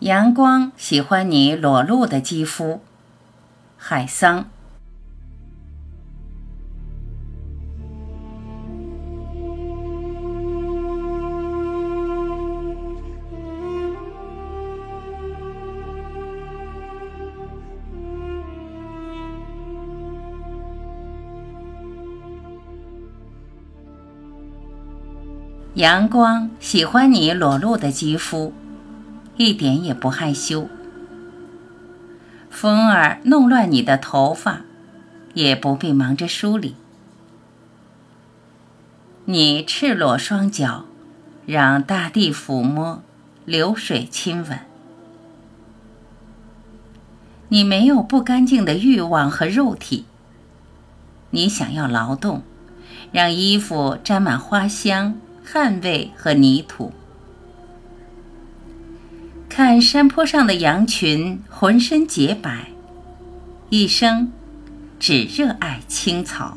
阳光喜欢你裸露的肌肤，海桑。阳光喜欢你裸露的肌肤，一点也不害羞。风儿弄乱你的头发，也不必忙着梳理。你赤裸双脚，让大地抚摸，流水亲吻。你没有不干净的欲望和肉体。你想要劳动，让衣服沾满花香。汗味和泥土，看山坡上的羊群，浑身洁白，一生只热爱青草。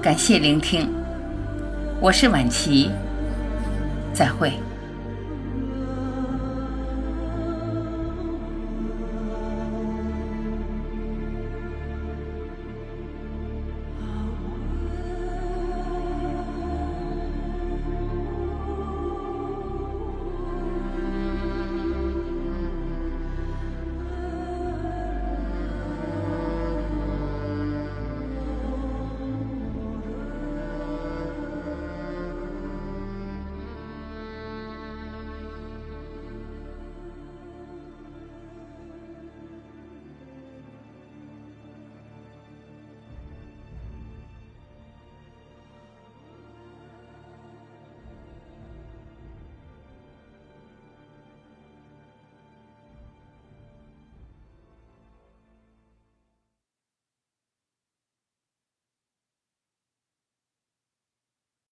感谢聆听，我是晚琪，再会。